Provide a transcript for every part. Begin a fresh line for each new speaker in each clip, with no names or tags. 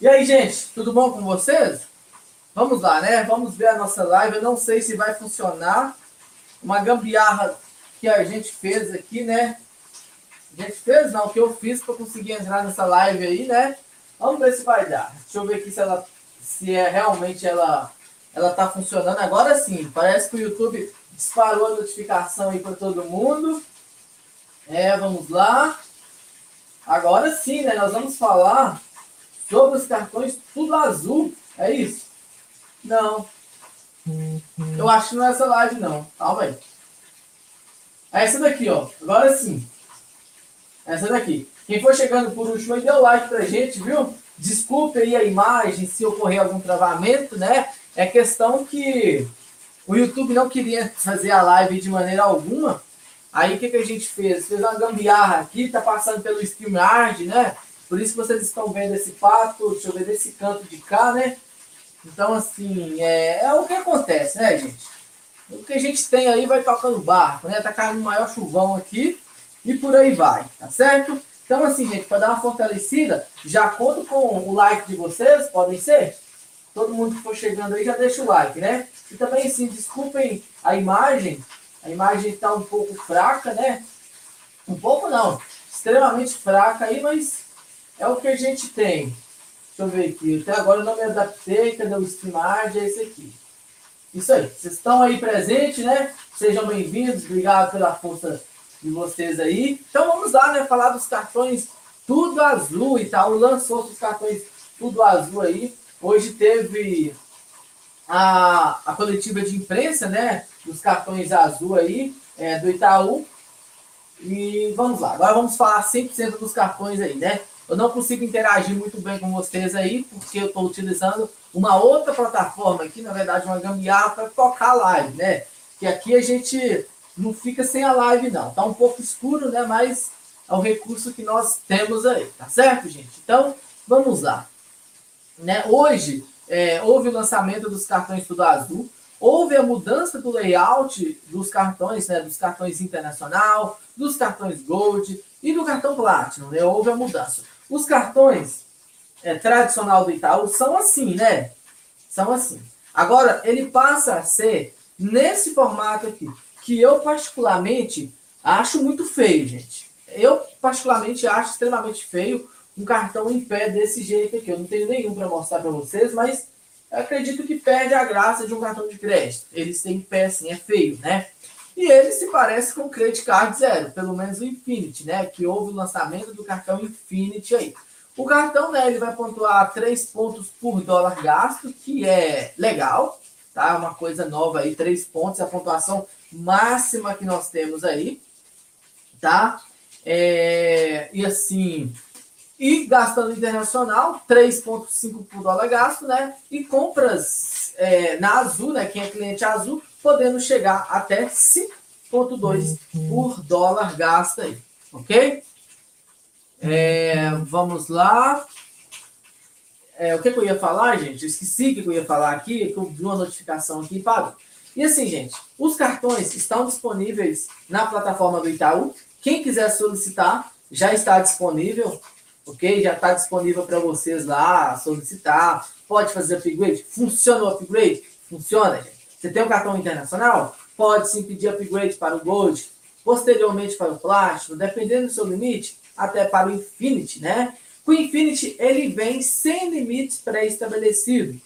E aí, gente, tudo bom com vocês? Vamos lá, né? Vamos ver a nossa live. Eu não sei se vai funcionar. Uma gambiarra que a gente fez aqui, né? A gente fez, não, que eu fiz para conseguir entrar nessa live aí, né? Vamos ver se vai dar. Deixa eu ver aqui se ela se é realmente ela ela tá funcionando. Agora sim, parece que o YouTube disparou a notificação aí para todo mundo. É, vamos lá. Agora sim, né? Nós vamos falar sobre os cartões tudo azul. É isso? Não. Eu acho que não é essa live, não. Calma aí. É essa daqui, ó. Agora sim. Essa daqui. Quem for chegando por último aí, dê o like pra gente, viu? Desculpe aí a imagem se ocorrer algum travamento, né? É questão que o YouTube não queria fazer a live de maneira alguma. Aí o que, que a gente fez? Fez uma gambiarra aqui, tá passando pelo StreamYard, né? Por isso vocês estão vendo esse pato, deixa eu ver desse canto de cá, né? Então, assim, é, é o que acontece, né, gente? O que a gente tem aí vai tocando barco, né? Tá caindo um maior chuvão aqui e por aí vai, tá certo? Então, assim, gente, para dar uma fortalecida, já conto com o like de vocês, podem ser? Todo mundo que for chegando aí já deixa o like, né? E também, assim, desculpem a imagem, a imagem está um pouco fraca, né? Um pouco não, extremamente fraca aí, mas é o que a gente tem. Deixa eu ver aqui. Até agora eu não me adaptei. Cadê o StreamYard? É esse aqui. Isso aí. Vocês estão aí presentes, né? Sejam bem-vindos. Obrigado pela força de vocês aí. Então vamos lá, né? Falar dos cartões tudo azul tal. Lançou os cartões tudo azul aí. Hoje teve a, a coletiva de imprensa, né? Dos cartões azul aí, é, do Itaú. E vamos lá. Agora vamos falar 100% dos cartões aí, né? Eu não consigo interagir muito bem com vocês aí, porque eu estou utilizando uma outra plataforma aqui, na verdade, uma gambiarra para tocar live, né? Que aqui a gente não fica sem a live, não. Tá um pouco escuro, né? Mas é o recurso que nós temos aí, tá certo, gente? Então, vamos lá. Né? Hoje, é, houve o lançamento dos cartões Tudo Azul, houve a mudança do layout dos cartões, né? Dos cartões Internacional, dos cartões Gold e do cartão Platinum, né? Houve a mudança. Os cartões é, tradicional do Itaú são assim, né? São assim. Agora, ele passa a ser nesse formato aqui, que eu particularmente acho muito feio, gente. Eu particularmente acho extremamente feio um cartão em pé desse jeito aqui. Eu não tenho nenhum para mostrar para vocês, mas acredito que perde a graça de um cartão de crédito. Eles têm pé assim, é feio, né? E ele se parece com o Credit Card Zero, pelo menos o Infinity, né? Que houve o lançamento do cartão Infinity aí. O cartão, né, ele vai pontuar 3 pontos por dólar gasto, que é legal, tá? Uma coisa nova aí, 3 pontos, é a pontuação máxima que nós temos aí, tá? É, e assim, e gastando internacional, 3,5 por dólar gasto, né? E compras é, na Azul, né? Quem é cliente Azul, podendo chegar até 5,2 por dólar gasto aí, ok? É, vamos lá. É, o que, que, eu ia falar, gente? Eu esqueci o que eu ia falar aqui, que eu vi uma notificação aqui e parou. E assim, gente, os cartões estão disponíveis na plataforma do Itaú. Quem quiser solicitar, já está disponível, ok? Já está disponível para vocês lá solicitar. Pode fazer upgrade? Funciona o upgrade? Funciona, gente. Você tem um cartão internacional? Pode sim pedir upgrade para o Gold, posteriormente para o Plástico, dependendo do seu limite, até para o Infinity, né? O Infinity ele vem sem limites pré-estabelecidos.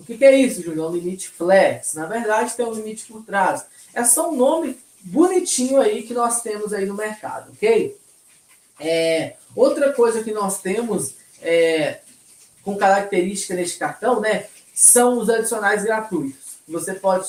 O que, que, é isso, Júlio? É um limite flex. Na verdade, tem um limite por trás. É só um nome bonitinho aí que nós temos aí no mercado, ok? É, outra coisa que nós temos é, com característica neste cartão, né? São os adicionais gratuitos você pode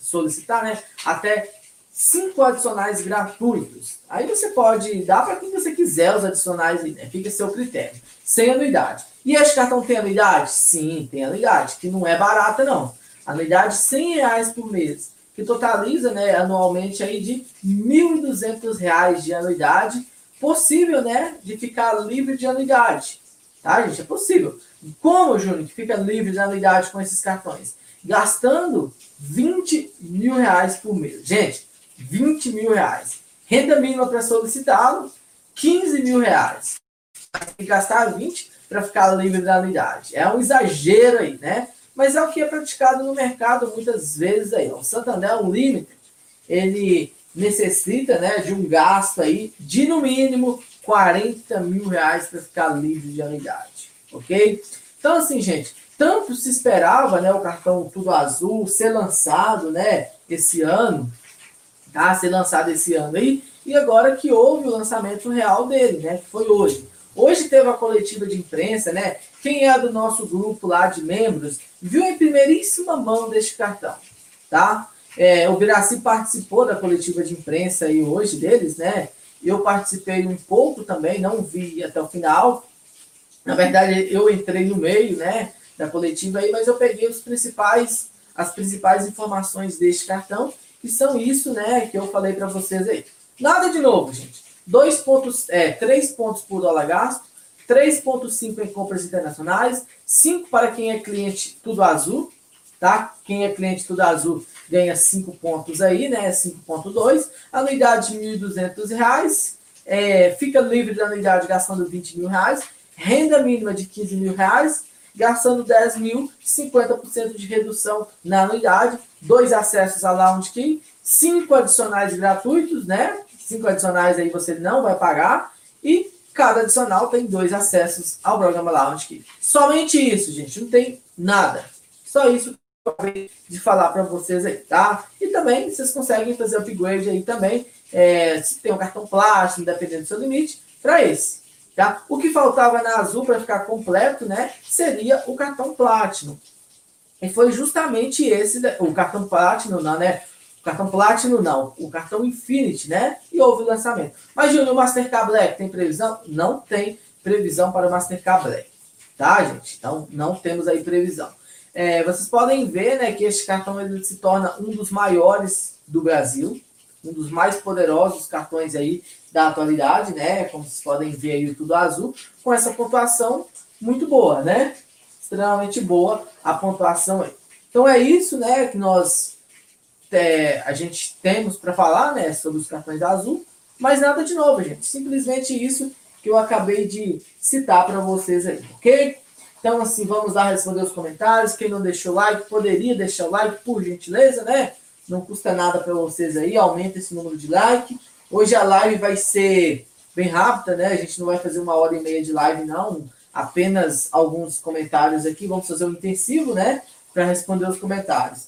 solicitar né, até cinco adicionais gratuitos. Aí você pode dar para quem você quiser os adicionais, né? fica a seu critério, sem anuidade. E este cartão tem anuidade? Sim, tem anuidade, que não é barata não. Anuidade 100 reais por mês, que totaliza né, anualmente aí de R$ 1.200 de anuidade, possível né, de ficar livre de anuidade. Tá, gente? É possível. Como, Júnior, que fica livre de anuidade com esses cartões? Gastando 20 mil reais por mês. Gente, 20 mil reais. Renda mínima para solicitá-lo, 15 mil reais. tem que gastar 20 para ficar livre da anuidade. É um exagero aí, né? Mas é o que é praticado no mercado muitas vezes aí. O Santander Unlimited, ele necessita né, de um gasto aí de no mínimo 40 mil reais para ficar livre de anuidade, ok? Então assim, gente, tanto se esperava né, o cartão Tudo Azul ser lançado né, esse ano, tá? Ser lançado esse ano aí, e agora que houve o lançamento real dele, né? Que foi hoje. Hoje teve a coletiva de imprensa, né? Quem é do nosso grupo lá de membros viu em primeiríssima mão deste cartão, tá? É, o Viraci participou da coletiva de imprensa aí hoje deles, né? Eu participei um pouco também, não vi até o final. Na verdade, eu entrei no meio, né, da coletiva aí, mas eu peguei os principais, as principais informações deste cartão, que são isso, né, que eu falei para vocês aí. Nada de novo, gente. Dois pontos, é, três pontos por dólar gasto, 3,5 em compras internacionais, 5 para quem é cliente tudo azul, tá? Quem é cliente tudo azul ganha 5 pontos aí, né? 5,2. Anuidade de R$ 1.200, é, fica livre da anuidade gastando 20 mil reais, renda mínima de 15 mil reais, gastando 10 mil, 50% de redução na anuidade, dois acessos a Lounge Key, cinco adicionais gratuitos, né? Cinco adicionais aí você não vai pagar, e cada adicional tem dois acessos ao programa Lounge Key. Somente isso, gente, não tem nada. Só isso de falar para vocês aí, tá? E também vocês conseguem fazer upgrade aí também, é, se tem um cartão plástico, dependendo do seu limite, para esse. Tá? O que faltava na Azul para ficar completo, né, seria o cartão Platinum. E foi justamente esse, o cartão Platinum, não, né? O cartão Platinum não, o cartão Infinity, né? E houve o lançamento. Mas Júnior, o Mastercard Black tem previsão? Não tem previsão para o Mastercard Black, tá, gente? Então não temos aí previsão. É, vocês podem ver, né, que este cartão ele se torna um dos maiores do Brasil, um dos mais poderosos cartões aí da atualidade, né? Como vocês podem ver aí, tudo azul, com essa pontuação muito boa, né? Extremamente boa a pontuação aí. Então é isso, né, que nós é, a gente temos para falar, né, sobre os cartões da Azul, mas nada de novo, gente. Simplesmente isso que eu acabei de citar para vocês aí, ok? Então, assim, vamos lá responder os comentários. Quem não deixou like, poderia deixar o like, por gentileza, né? Não custa nada para vocês aí, aumenta esse número de like. Hoje a live vai ser bem rápida, né? A gente não vai fazer uma hora e meia de live, não. Apenas alguns comentários aqui. Vamos fazer um intensivo, né? Para responder os comentários.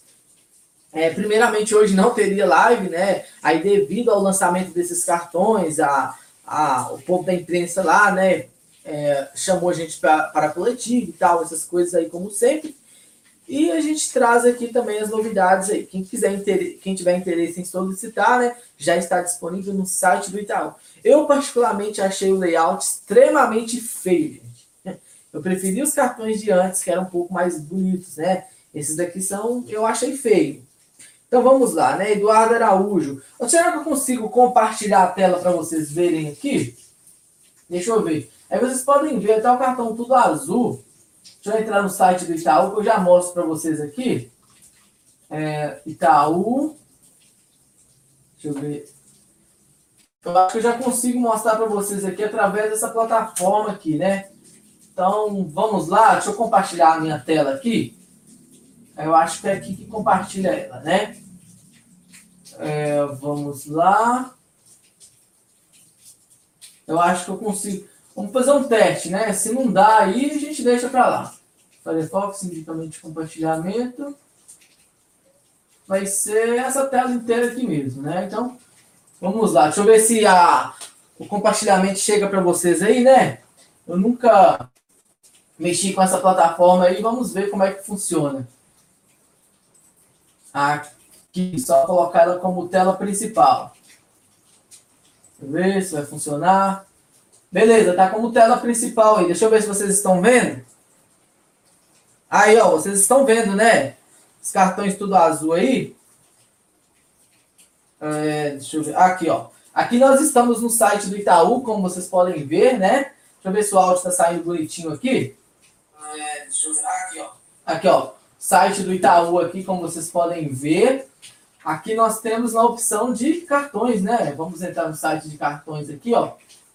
É, primeiramente, hoje não teria live, né? Aí, devido ao lançamento desses cartões, a, a, o povo da imprensa lá, né? É, chamou a gente para a coletiva e tal, essas coisas aí, como sempre. E a gente traz aqui também as novidades aí. Quem quiser quem tiver interesse em solicitar, né, já está disponível no site do Itaú. Eu particularmente achei o layout extremamente feio, gente. Eu preferi os cartões de antes, que eram um pouco mais bonitos, né? Esses daqui são, eu achei feio. Então vamos lá, né? Eduardo Araújo. Será que eu consigo compartilhar a tela para vocês verem aqui? Deixa eu ver. Aí vocês podem ver até o cartão tudo azul. Deixa eu entrar no site do Itaú, que eu já mostro para vocês aqui. É, Itaú. Deixa eu ver. Eu acho que eu já consigo mostrar para vocês aqui através dessa plataforma aqui, né? Então, vamos lá. Deixa eu compartilhar a minha tela aqui. Eu acho que é aqui que compartilha ela, né? É, vamos lá. Eu acho que eu consigo. Vamos fazer um teste, né? Se não dá aí, a gente deixa para lá. Firefox, indicamento de compartilhamento. Vai ser essa tela inteira aqui mesmo, né? Então, vamos lá. Deixa eu ver se a, o compartilhamento chega para vocês aí, né? Eu nunca mexi com essa plataforma aí. Vamos ver como é que funciona. Aqui, só colocar ela como tela principal. Deixa eu ver se vai funcionar. Beleza, tá como tela principal aí. Deixa eu ver se vocês estão vendo. Aí, ó, vocês estão vendo, né? Os cartões tudo azul aí. É, deixa eu ver. Aqui, ó. Aqui nós estamos no site do Itaú, como vocês podem ver, né? Deixa eu ver se o áudio está saindo bonitinho aqui. É, deixa eu ver. Aqui, ó. Aqui, ó. Site do Itaú aqui, como vocês podem ver. Aqui nós temos na opção de cartões, né? Vamos entrar no site de cartões aqui, ó.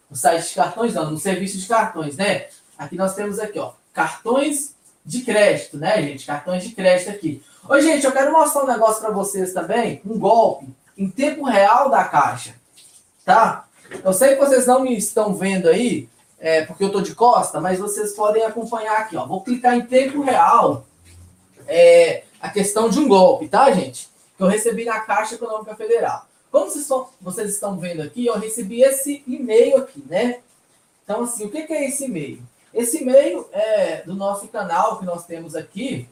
No site de cartões, não, no serviço de cartões, né? Aqui nós temos aqui, ó, cartões de crédito, né, gente? Cartões de crédito aqui. Ô, gente, eu quero mostrar um negócio para vocês também, um golpe em tempo real da Caixa, tá? Eu sei que vocês não me estão vendo aí, é, porque eu estou de costa, mas vocês podem acompanhar aqui, ó. Vou clicar em tempo real é, a questão de um golpe, tá, gente? Que eu recebi na Caixa Econômica Federal. Como vocês estão, vendo aqui, eu recebi esse e-mail aqui, né? Então, assim, o que, que é esse e-mail? Esse e-mail é do nosso canal que nós temos aqui.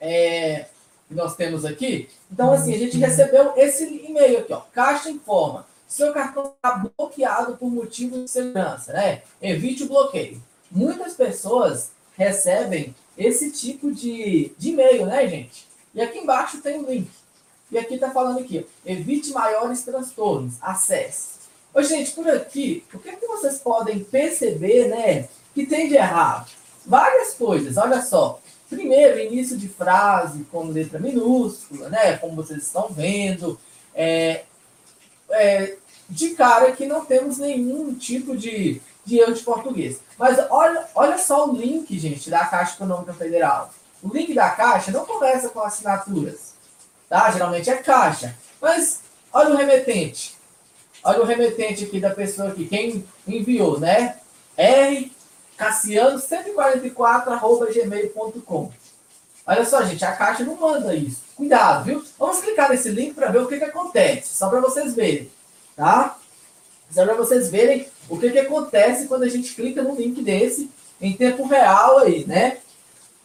É, que nós temos aqui. Então, assim, a gente recebeu esse e-mail aqui, ó. Caixa informa seu cartão está bloqueado por motivo de segurança, né? Evite o bloqueio. Muitas pessoas recebem esse tipo de, de e-mail, né, gente? E aqui embaixo tem o um link. E aqui está falando aqui, evite maiores transtornos, acesse. Ô, gente, por aqui, o que, é que vocês podem perceber, né, que tem de errado? Várias coisas, olha só. Primeiro, início de frase com letra minúscula, né, como vocês estão vendo. É, é, de cara que não temos nenhum tipo de, de erro de português. Mas olha, olha só o link, gente, da Caixa Econômica Federal. O link da Caixa não começa com assinaturas, tá? Geralmente é Caixa. Mas olha o remetente. Olha o remetente aqui da pessoa aqui, quem enviou, né? R Cassiano 144 gmail.com. Olha só, gente, a Caixa não manda isso. Cuidado, viu? Vamos clicar nesse link para ver o que, que acontece, só para vocês verem, tá? Só para vocês verem o que, que acontece quando a gente clica no link desse em tempo real aí, né?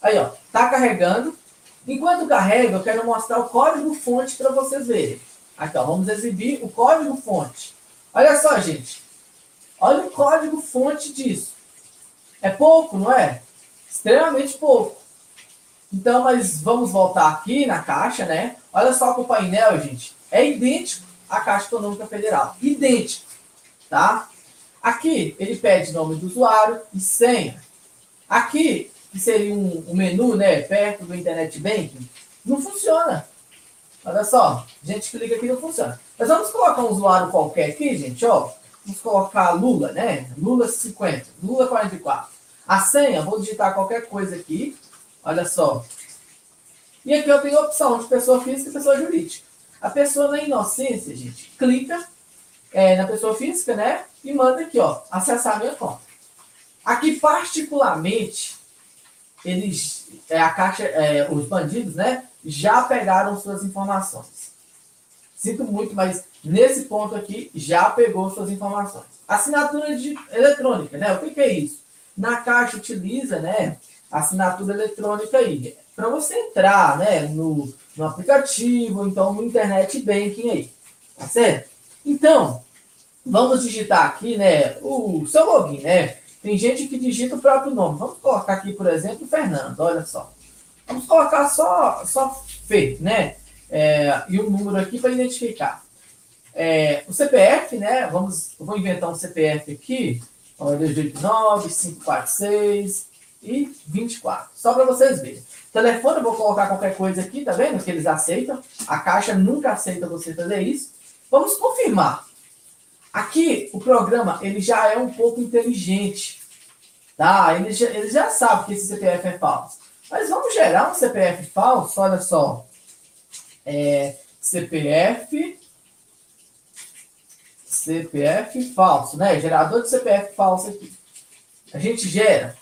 Aí, ó, tá carregando. Enquanto carrega, eu quero mostrar o código fonte para vocês verem. Ó, vamos exibir o código fonte. Olha só, gente. Olha o código fonte disso. É pouco, não é? Extremamente pouco. Então, mas vamos voltar aqui na caixa, né? Olha só que o painel, gente, é idêntico à Caixa Econômica Federal. Idêntico, tá? Aqui, ele pede nome do usuário e senha. Aqui, que seria um, um menu, né, perto do Internet Banking, não funciona. Olha só, gente clica aqui não funciona. Mas vamos colocar um usuário qualquer aqui, gente, ó. Vamos colocar Lula, né? Lula 50, Lula 44. A senha, vou digitar qualquer coisa aqui. Olha só. E aqui eu tenho a opção de pessoa física e pessoa jurídica. A pessoa na inocência, gente, clica é, na pessoa física, né? E manda aqui, ó, acessar a minha conta. Aqui, particularmente, eles, é, a caixa, é, os bandidos, né? Já pegaram suas informações. Sinto muito, mas nesse ponto aqui já pegou suas informações. Assinatura de, eletrônica, né? O que, que é isso? Na caixa utiliza, né? assinatura eletrônica aí. Para você entrar né, no, no aplicativo, então no internet banking aí. Tá certo? Então, vamos digitar aqui né, o seu login, né? Tem gente que digita o próprio nome. Vamos colocar aqui, por exemplo, Fernando, olha só. Vamos colocar só, só Fê, né? É, e o um número aqui para identificar. É, o CPF, né? Vamos, vou inventar um CPF aqui. Olha, 289, 546, e 24. Só para vocês verem. Telefone, eu vou colocar qualquer coisa aqui, tá vendo? Que eles aceitam. A caixa nunca aceita você fazer isso. Vamos confirmar. Aqui, o programa, ele já é um pouco inteligente. Tá? Ele já, ele já sabe que esse CPF é falso. Mas vamos gerar um CPF falso, olha só. É, CPF CPF falso, né? Gerador de CPF falso aqui. A gente gera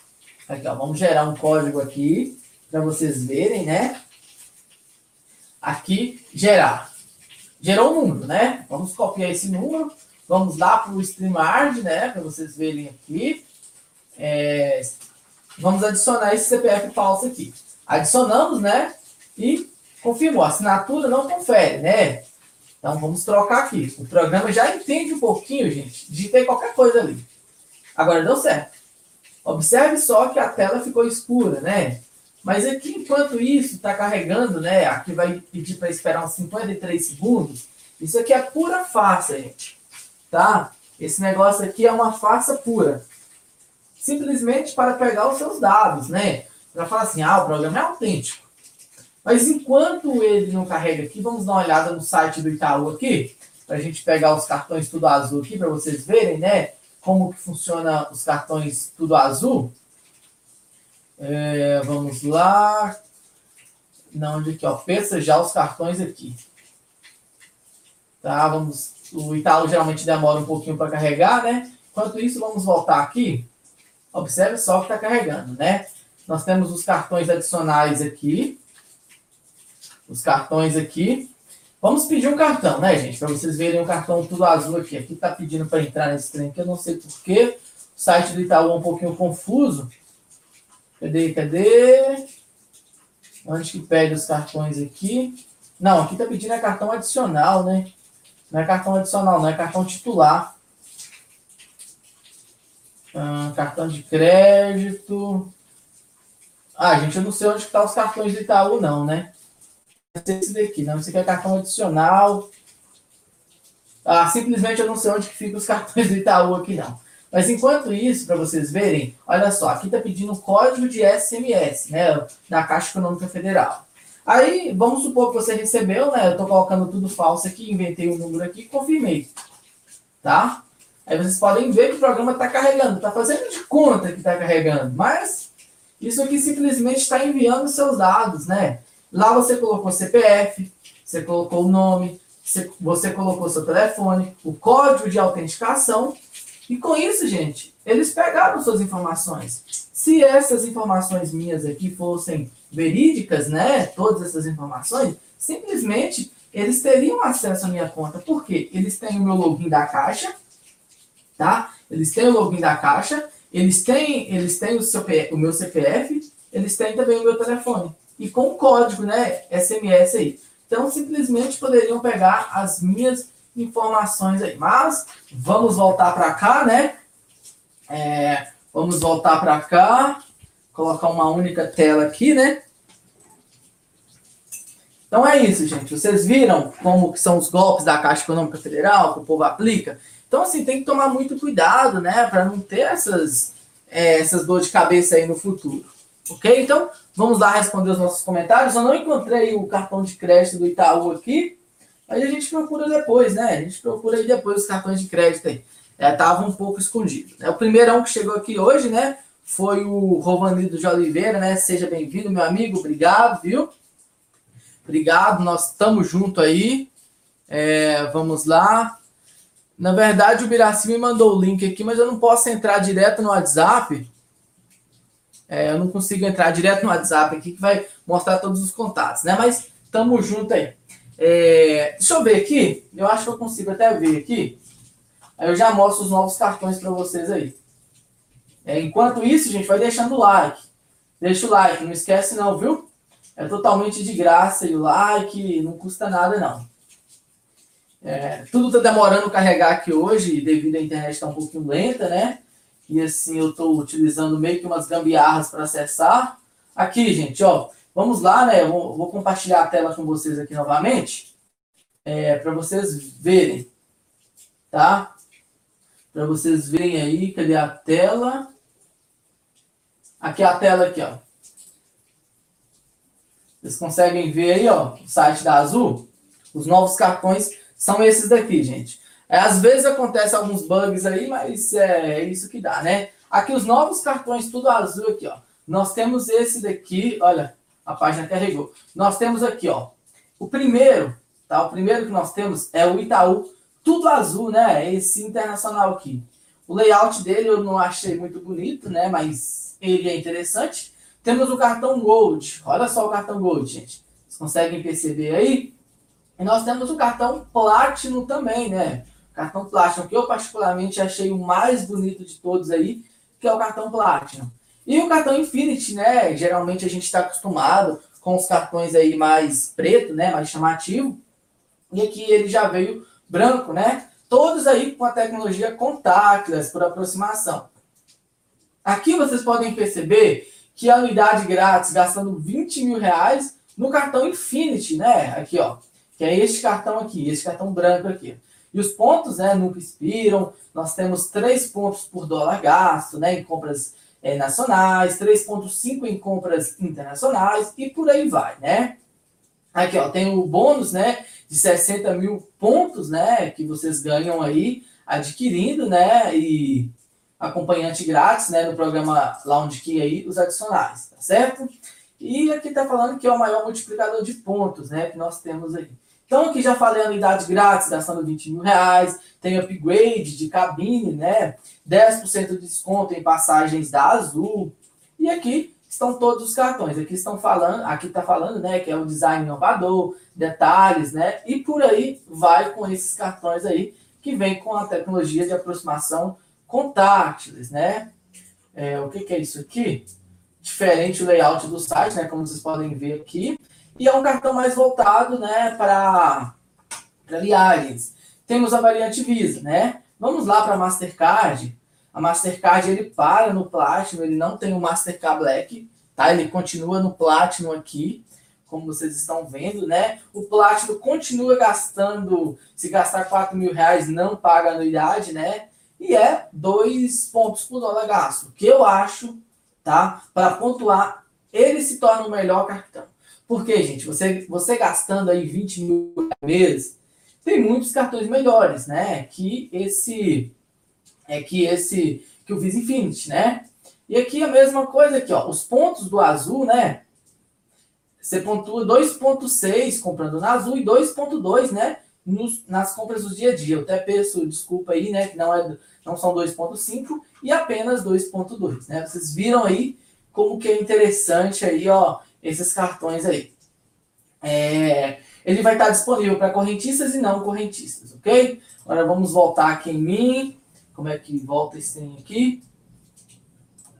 Aqui, ó, vamos gerar um código aqui para vocês verem, né? Aqui, gerar. Gerou um número, né? Vamos copiar esse número. Vamos lá para o StreamYard, né? Para vocês verem aqui. É, vamos adicionar esse CPF falso aqui. Adicionamos, né? E confirmou. A assinatura não confere, né? Então vamos trocar aqui. O programa já entende um pouquinho, gente, de ter qualquer coisa ali. Agora deu certo. Observe só que a tela ficou escura, né? Mas aqui, enquanto isso está carregando, né? Aqui vai pedir para esperar uns 53 segundos. Isso aqui é pura farsa, gente. Tá? Esse negócio aqui é uma farsa pura. Simplesmente para pegar os seus dados, né? Para falar assim, ah, o programa é autêntico. Mas enquanto ele não carrega aqui, vamos dar uma olhada no site do Itaú aqui, para a gente pegar os cartões tudo azul aqui, para vocês verem, né? como que funciona os cartões tudo azul. É, vamos lá. Não, onde aqui, ó. Pensa já os cartões aqui. Tá, vamos. O Itaú geralmente demora um pouquinho para carregar, né? Enquanto isso, vamos voltar aqui. Observe só que está carregando, né? Nós temos os cartões adicionais aqui. Os cartões aqui. Vamos pedir um cartão, né, gente? Para vocês verem o cartão tudo azul aqui. Aqui está pedindo para entrar nesse trem aqui, eu não sei porquê. O site do Itaú é um pouquinho confuso. Cadê, cadê? Onde que pede os cartões aqui? Não, aqui está pedindo é cartão adicional, né? Não é cartão adicional, não é cartão titular. Ah, cartão de crédito. Ah, gente, eu não sei onde estão tá os cartões do Itaú, não, né? Esse daqui, não. Esse aqui é cartão adicional. Ah, simplesmente eu não sei onde que ficam os cartões do Itaú aqui, não. Mas enquanto isso, para vocês verem, olha só, aqui está pedindo código de SMS, né? Da Caixa Econômica Federal. Aí, vamos supor que você recebeu, né? Eu estou colocando tudo falso aqui, inventei um número aqui, confirmei. Tá? Aí vocês podem ver que o programa está carregando, está fazendo de conta que está carregando, mas isso aqui simplesmente está enviando seus dados, né? Lá você colocou CPF, você colocou o nome, você colocou seu telefone, o código de autenticação, e com isso, gente, eles pegaram suas informações. Se essas informações minhas aqui fossem verídicas, né, todas essas informações, simplesmente eles teriam acesso à minha conta. Por quê? Eles têm o meu login da Caixa, tá? Eles têm o login da Caixa, eles têm, eles têm o, seu, o meu CPF, eles têm também o meu telefone. E com o código, né, SMS aí. Então, simplesmente poderiam pegar as minhas informações aí. Mas, vamos voltar para cá, né? É, vamos voltar para cá. Colocar uma única tela aqui, né? Então é isso, gente. Vocês viram como que são os golpes da Caixa Econômica Federal que o povo aplica? Então, assim, tem que tomar muito cuidado, né? Para não ter essas, é, essas dores de cabeça aí no futuro. Ok? Então, vamos lá responder os nossos comentários. Eu não encontrei o cartão de crédito do Itaú aqui. Aí a gente procura depois, né? A gente procura aí depois os cartões de crédito aí. É, tava um pouco escondido. Né? O primeirão que chegou aqui hoje, né? Foi o Rovanildo de Oliveira, né? Seja bem-vindo, meu amigo. Obrigado, viu? Obrigado, nós estamos junto aí. É, vamos lá. Na verdade, o Biraci me mandou o link aqui, mas eu não posso entrar direto no WhatsApp. É, eu não consigo entrar direto no WhatsApp aqui, que vai mostrar todos os contatos, né? Mas tamo junto aí. É, deixa eu ver aqui. Eu acho que eu consigo até ver aqui. Aí eu já mostro os novos cartões para vocês aí. É, enquanto isso, gente, vai deixando o like. Deixa o like, não esquece não, viu? É totalmente de graça e o like não custa nada não. É, tudo está demorando carregar aqui hoje, devido à internet estar tá um pouquinho lenta, né? E assim, eu estou utilizando meio que umas gambiarras para acessar. Aqui, gente, ó, vamos lá, né? Vou, vou compartilhar a tela com vocês aqui novamente, é, para vocês verem, tá? Para vocês verem aí, cadê a tela? Aqui a tela aqui, ó. Vocês conseguem ver aí, ó, o site da Azul? Os novos cartões são esses daqui, gente. É, às vezes acontece alguns bugs aí, mas é, é isso que dá, né? Aqui os novos cartões, tudo azul aqui, ó. Nós temos esse daqui, olha, a página carregou. Nós temos aqui, ó, o primeiro, tá? O primeiro que nós temos é o Itaú, tudo azul, né? Esse internacional aqui. O layout dele eu não achei muito bonito, né? Mas ele é interessante. Temos o cartão Gold. Olha só o cartão Gold, gente. Vocês conseguem perceber aí? E nós temos o cartão Platinum também, né? Cartão Platinum, que eu particularmente achei o mais bonito de todos aí, que é o cartão Platinum. E o cartão Infinity, né? Geralmente a gente está acostumado com os cartões aí mais preto, né? Mais chamativo. E aqui ele já veio branco, né? Todos aí com a tecnologia contactless por aproximação. Aqui vocês podem perceber que a anuidade grátis gastando 20 mil reais no cartão Infinity, né? Aqui, ó que é este cartão aqui, este cartão branco aqui. E os pontos né, nunca expiram, nós temos 3 pontos por dólar gasto né, em compras é, nacionais, 3,5 em compras internacionais e por aí vai, né? Aqui, ó, tem o bônus, né, de 60 mil pontos, né, que vocês ganham aí adquirindo, né? E acompanhante grátis, né? No programa Lounge Key aí, os adicionais, tá certo? E aqui está falando que é o maior multiplicador de pontos, né? Que nós temos aí. Então, aqui já falei anuidade grátis, gastando 20 mil reais, tem upgrade de cabine, né? 10% de desconto em passagens da Azul. E aqui estão todos os cartões. Aqui estão falando, aqui está falando, né, que é o design inovador, detalhes, né? E por aí vai com esses cartões aí que vem com a tecnologia de aproximação contactless, né? É, o que, que é isso aqui? Diferente o layout do site, né? Como vocês podem ver aqui. E é um cartão mais voltado, né, para viagens. Temos a variante Visa, né? Vamos lá para Mastercard. A Mastercard ele para no Platinum, ele não tem o Mastercard Black, tá? Ele continua no Platinum aqui, como vocês estão vendo, né? O Platinum continua gastando, se gastar 4 mil reais, não paga anuidade, né? E é dois pontos por dólar gasto, que eu acho, tá? Para pontuar, ele se torna o melhor cartão. Porque, gente, você, você gastando aí 20 mil reais, tem muitos cartões melhores, né? Que esse é que esse que o Visa Infinity, né? E aqui a mesma coisa aqui, ó, os pontos do azul, né? Você pontua 2.6 comprando na azul e 2.2, né? Nos, nas compras do dia a dia. Eu até peço desculpa aí, né? Que não, é, não são 2.5 e apenas 2.2, né? Vocês viram aí como que é interessante aí, ó, esses cartões aí. É, ele vai estar disponível para correntistas e não correntistas, ok? Agora vamos voltar aqui em mim. Como é que volta esse trem aqui?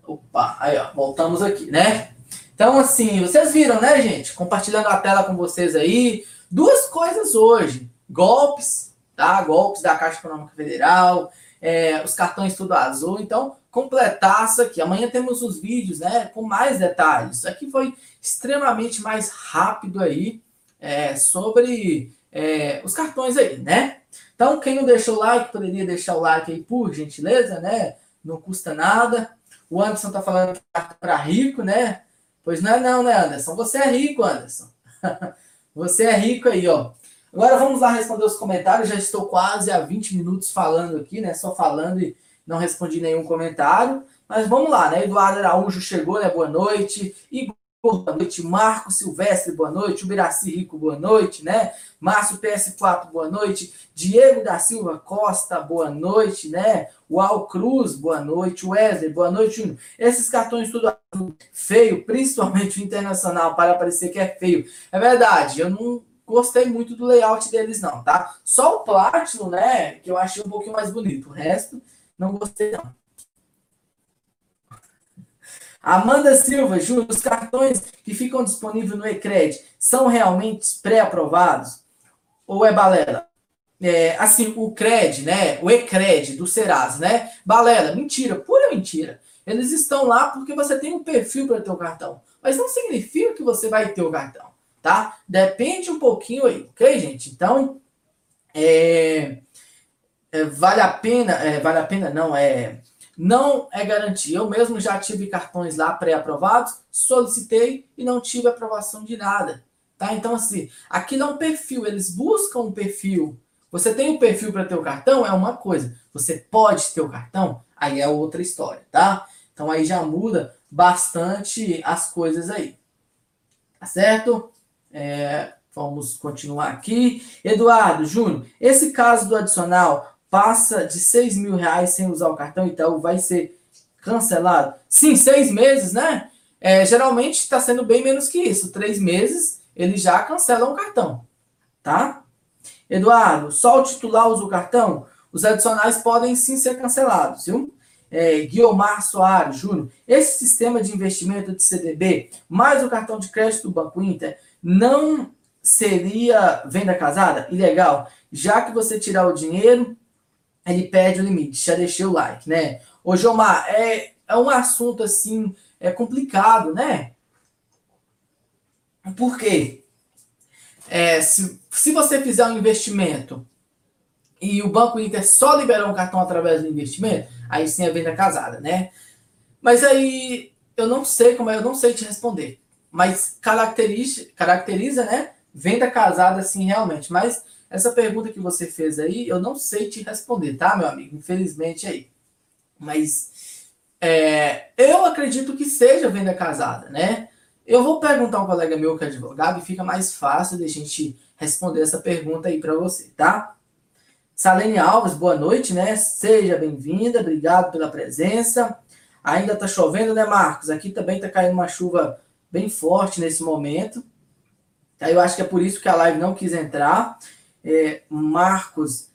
Opa, aí ó, voltamos aqui, né? Então, assim, vocês viram, né, gente? Compartilhando a tela com vocês aí. Duas coisas hoje. Golpes, tá? Golpes da Caixa Econômica Federal, é, os cartões tudo azul. Então, completaça aqui. Amanhã temos os vídeos, né? Com mais detalhes. Isso aqui foi extremamente mais rápido aí é, sobre é, os cartões aí, né? Então, quem não deixou o like, poderia deixar o like aí, por gentileza, né? Não custa nada. O Anderson tá falando que é para rico, né? Pois não é não, né, Anderson? Você é rico, Anderson. Você é rico aí, ó. Agora vamos lá responder os comentários. Já estou quase há 20 minutos falando aqui, né? Só falando e não respondi nenhum comentário. Mas vamos lá, né? Eduardo Araújo chegou, né? Boa noite. Igor boa noite. Marco Silvestre, boa noite. Ubiraci Rico, boa noite, né? Márcio PS4, boa noite. Diego da Silva Costa, boa noite, né? Uau Cruz, boa noite. Wesley, boa noite, Júnior. Esses cartões tudo feio, principalmente o internacional, para parecer que é feio. É verdade, eu não gostei muito do layout deles, não, tá? Só o Platinum, né? Que eu achei um pouquinho mais bonito. O resto, não gostei, não. Amanda Silva, Júlio, os cartões que ficam disponíveis no Ecred são realmente pré-aprovados? Ou é balela? É, assim, o CRED, né? O ECRED do Serasa, né? Balela, mentira, pura mentira. Eles estão lá porque você tem um perfil para ter o cartão. Mas não significa que você vai ter o cartão, tá? Depende um pouquinho aí, ok, gente? Então, é, é, vale a pena, é, vale a pena não, é não é garantia. Eu mesmo já tive cartões lá pré-aprovados, solicitei e não tive aprovação de nada. Tá? Então, assim, aquilo é um perfil, eles buscam um perfil. Você tem um perfil para ter o cartão, é uma coisa. Você pode ter o cartão, aí é outra história, tá? Então aí já muda bastante as coisas aí. Tá certo? É, vamos continuar aqui. Eduardo, Júnior, esse caso do adicional passa de 6 mil reais sem usar o cartão Itaú, vai ser cancelado? Sim, seis meses, né? É, geralmente está sendo bem menos que isso. Três meses, ele já cancela o cartão, tá? Eduardo, só o titular usa o cartão? Os adicionais podem sim ser cancelados, viu? É, Soares Júnior, esse sistema de investimento de CDB, mais o cartão de crédito do Banco Inter, não seria venda casada? Ilegal. Já que você tirar o dinheiro ele perde o limite. Já deixei o like, né? Ô, Gilmar, é, é um assunto assim, é complicado, né? Por quê? É, se, se você fizer um investimento e o Banco Inter só liberou um cartão através do investimento, aí sim é venda casada, né? Mas aí eu não sei como é, eu não sei te responder. Mas caracteriza, caracteriza, né? Venda casada, sim, realmente. Mas Essa pergunta que você fez aí, eu não sei te responder, tá, meu amigo? Infelizmente aí. Mas é, eu acredito que seja venda casada, né? Eu vou perguntar a um colega meu que é advogado e fica mais fácil de a gente responder essa pergunta aí para você, tá? Salene Alves, boa noite, né? Seja bem-vinda, obrigado pela presença. Ainda tá chovendo, né, Marcos? Aqui também tá caindo uma chuva bem forte nesse momento. Aí eu acho que é por isso que a live não quis entrar. É, Marcos,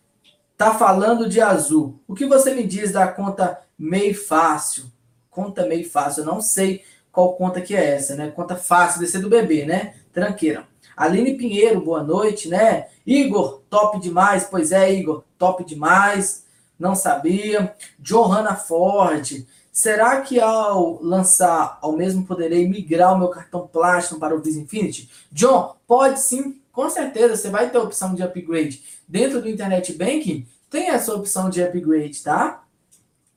tá falando de azul. O que você me diz da conta meio fácil? Conta meio fácil, eu não sei qual conta que é essa, né? Conta fácil, desse do bebê, né? Tranqueira. Aline Pinheiro, boa noite, né? Igor, top demais. Pois é, Igor, top demais. Não sabia. Johanna Ford. Será que ao lançar ao mesmo poderei migrar o meu cartão Platinum para o Visa Infinity? John, pode sim, com certeza. Você vai ter a opção de upgrade. Dentro do Internet Banking, tem essa opção de upgrade, tá?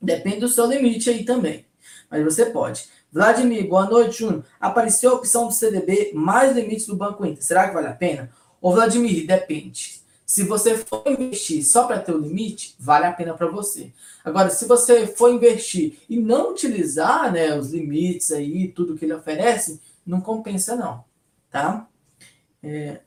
Depende do seu limite aí também. Mas você pode. Vladimir, boa noite, Júnior. Apareceu a opção do CDB mais limites do Banco Inter. Será que vale a pena? Ô, Vladimir, depende. Se você for investir só para ter o limite, vale a pena para você. Agora, se você for investir e não utilizar né, os limites aí, tudo que ele oferece, não compensa não, tá? É...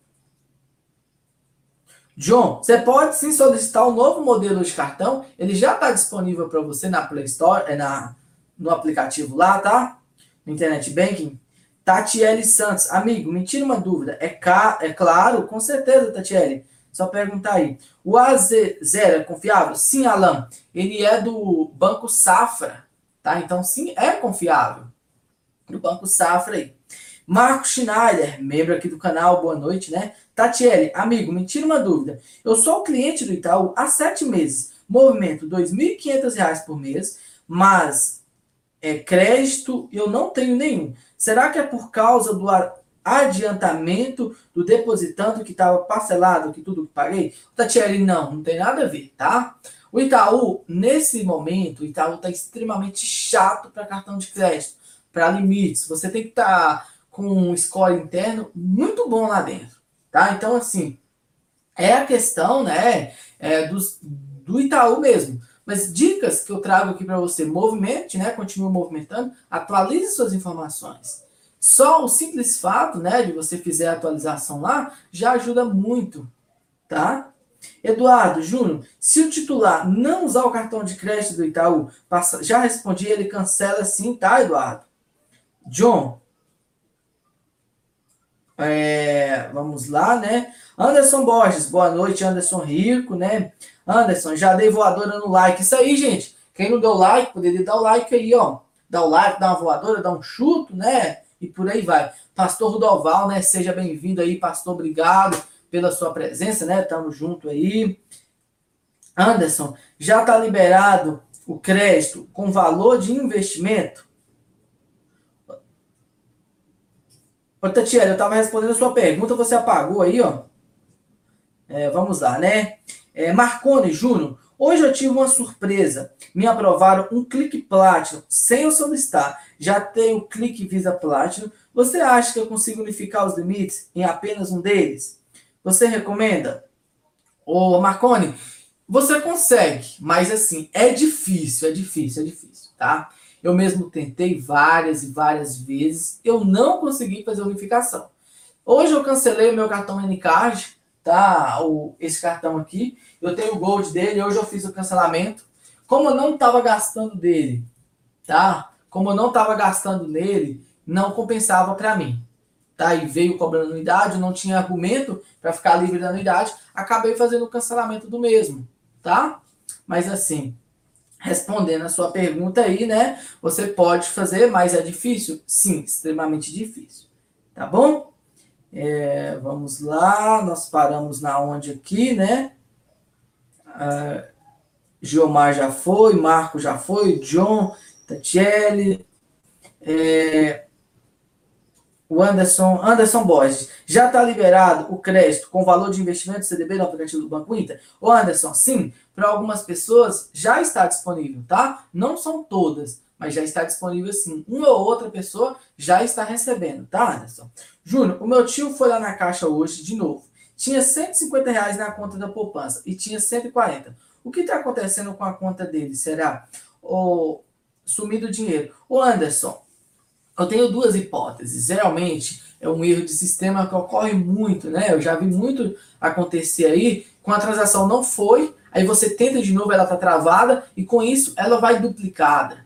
John, você pode sim solicitar um novo modelo de cartão. Ele já está disponível para você na Play Store, é na no aplicativo lá, tá? No Internet Banking. Tatiele Santos, amigo, me tira uma dúvida. É, ca... é claro, com certeza, Tatiele. Só perguntar aí. O AZ0 é confiável? Sim, Alan. Ele é do Banco Safra, tá? Então, sim, é confiável. Do Banco Safra aí. Marco Schneider, membro aqui do canal, boa noite, né? Tatiele, amigo, me tira uma dúvida. Eu sou cliente do Itaú há sete meses, movimento R$ 2.500 por mês, mas é, crédito eu não tenho nenhum. Será que é por causa do adiantamento do depositante que estava parcelado, que tudo que paguei? Tatiele, não, não tem nada a ver, tá? O Itaú, nesse momento, o Itaú está extremamente chato para cartão de crédito, para limites. Você tem que estar tá com um score interno muito bom lá dentro, tá? Então, assim, é a questão, né, é, dos, do Itaú mesmo. Mas dicas que eu trago aqui para você, movimente, né? Continue movimentando, atualize suas informações. Só o simples fato, né, de você fizer a atualização lá, já ajuda muito, tá? Eduardo, Júnior, se o titular não usar o cartão de crédito do Itaú, passa, já respondi, ele cancela sim, tá, Eduardo? John, é, vamos lá, né? Anderson Borges, boa noite, Anderson Rico, né? Anderson, já dei voadora no like. Isso aí, gente. Quem não deu like, poderia dar o like aí, ó. Dá o like, dá uma voadora, dá um chuto, né? E por aí vai. Pastor Rudoval, né? Seja bem-vindo aí, pastor. Obrigado pela sua presença, né? Tamo junto aí. Anderson, já está liberado o crédito com valor de investimento? Ô, Tatiana, eu estava respondendo a sua pergunta, você apagou aí, ó. É, vamos lá, né? É, Marcone Júnior, hoje eu tive uma surpresa. Me aprovaram um clique Platinum sem eu solicitar. Já tenho clique Visa Platinum. Você acha que eu consigo unificar os limites em apenas um deles? Você recomenda? Ô, Marcone, você consegue, mas assim, é difícil, é difícil, é difícil, tá? Eu mesmo tentei várias e várias vezes, eu não consegui fazer unificação. Hoje eu cancelei meu cartão N-Card, tá? O, esse cartão aqui. Eu tenho o Gold dele, hoje eu fiz o cancelamento. Como eu não estava gastando dele, tá? Como eu não estava gastando nele, não compensava para mim. Tá? E veio cobrando anuidade, não tinha argumento para ficar livre da anuidade, acabei fazendo o cancelamento do mesmo, tá? Mas assim, respondendo a sua pergunta aí, né? Você pode fazer, mas é difícil? Sim, extremamente difícil. Tá bom? É, vamos lá, nós paramos na onde aqui, né? Uh, Giomar já foi, Marco já foi, John, Tatiele, é, o Anderson, Anderson Borges, já está liberado o crédito com valor de investimento CDB no aplicativo do Banco Inter? O Anderson, sim, para algumas pessoas já está disponível, tá? Não são todas, mas já está disponível sim. Uma ou outra pessoa já está recebendo, tá, Anderson? Júnior, o meu tio foi lá na caixa hoje de novo. tinha 150 reais na conta da poupança e tinha 140. O que está acontecendo com a conta dele? Será? O sumido dinheiro. O Anderson, eu tenho duas hipóteses. Geralmente é um erro de sistema que ocorre muito, né? Eu já vi muito acontecer aí, com a transação não foi, aí você tenta de novo, ela está travada, e com isso ela vai duplicada.